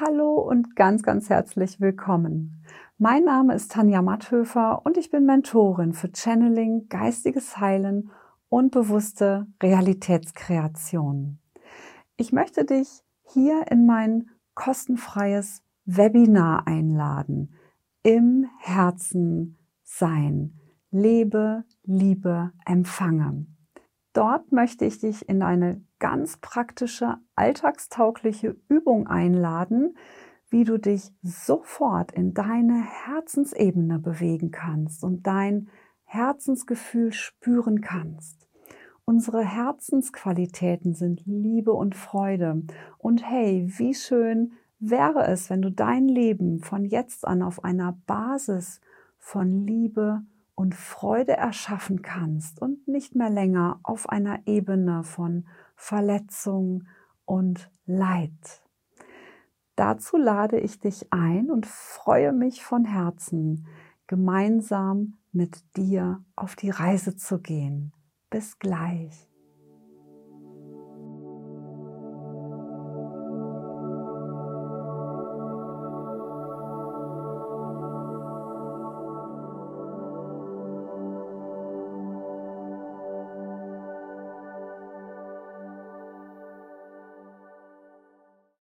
Hallo und ganz, ganz herzlich willkommen. Mein Name ist Tanja Matthöfer und ich bin Mentorin für Channeling, geistiges Heilen und bewusste Realitätskreation. Ich möchte dich hier in mein kostenfreies Webinar einladen. Im Herzen sein. Lebe, liebe, empfange. Dort möchte ich dich in eine ganz praktische, alltagstaugliche Übung einladen, wie du dich sofort in deine Herzensebene bewegen kannst und dein Herzensgefühl spüren kannst. Unsere Herzensqualitäten sind Liebe und Freude. Und hey, wie schön wäre es, wenn du dein Leben von jetzt an auf einer Basis von Liebe und Freude erschaffen kannst und nicht mehr länger auf einer Ebene von Verletzung und Leid. Dazu lade ich dich ein und freue mich von Herzen, gemeinsam mit dir auf die Reise zu gehen. Bis gleich.